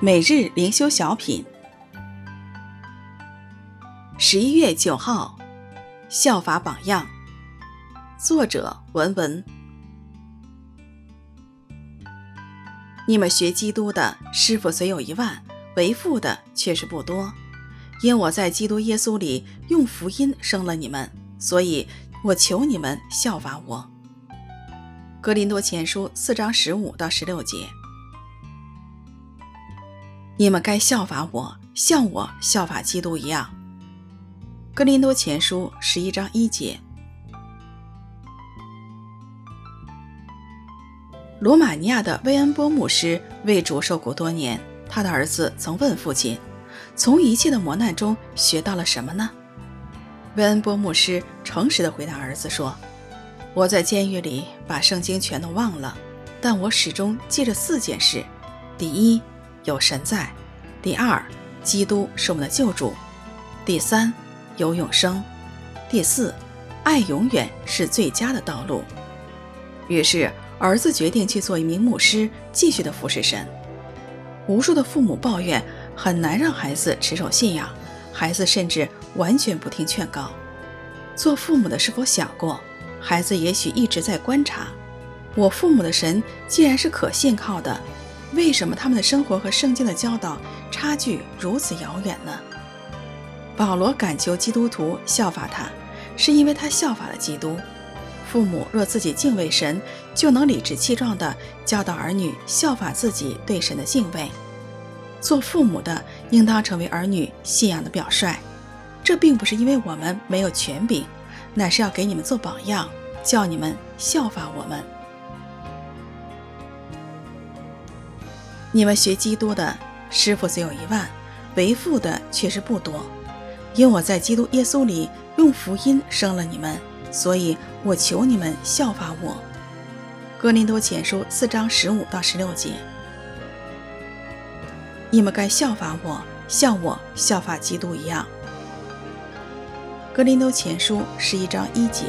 每日灵修小品，十一月九号，效法榜样，作者文文。你们学基督的师傅虽有一万，为父的却是不多。因我在基督耶稣里用福音生了你们，所以我求你们效法我。格林多前书四章十五到十六节。你们该效法我，像我效法基督一样。哥林多前书十一章一节。罗马尼亚的威恩波牧师为主受苦多年，他的儿子曾问父亲：“从一切的磨难中学到了什么呢？”威恩波牧师诚实地回答儿子说：“我在监狱里把圣经全都忘了，但我始终记着四件事：第一，有神在；第二，基督是我们的救主；第三，有永生；第四，爱永远是最佳的道路。于是，儿子决定去做一名牧师，继续的服侍神。无数的父母抱怨很难让孩子持守信仰，孩子甚至完全不听劝告。做父母的是否想过，孩子也许一直在观察，我父母的神既然是可信靠的。为什么他们的生活和圣经的教导差距如此遥远呢？保罗恳求基督徒效法他，是因为他效法了基督。父母若自己敬畏神，就能理直气壮地教导儿女效法自己对神的敬畏。做父母的应当成为儿女信仰的表率。这并不是因为我们没有权柄，乃是要给你们做榜样，叫你们效法我们。你们学基督的师傅虽有一万，为父的却是不多。因我在基督耶稣里用福音生了你们，所以我求你们效法我。哥林多前书四章十五到十六节。你们该效法我，像我效法基督一样。哥林多前书十一章一节。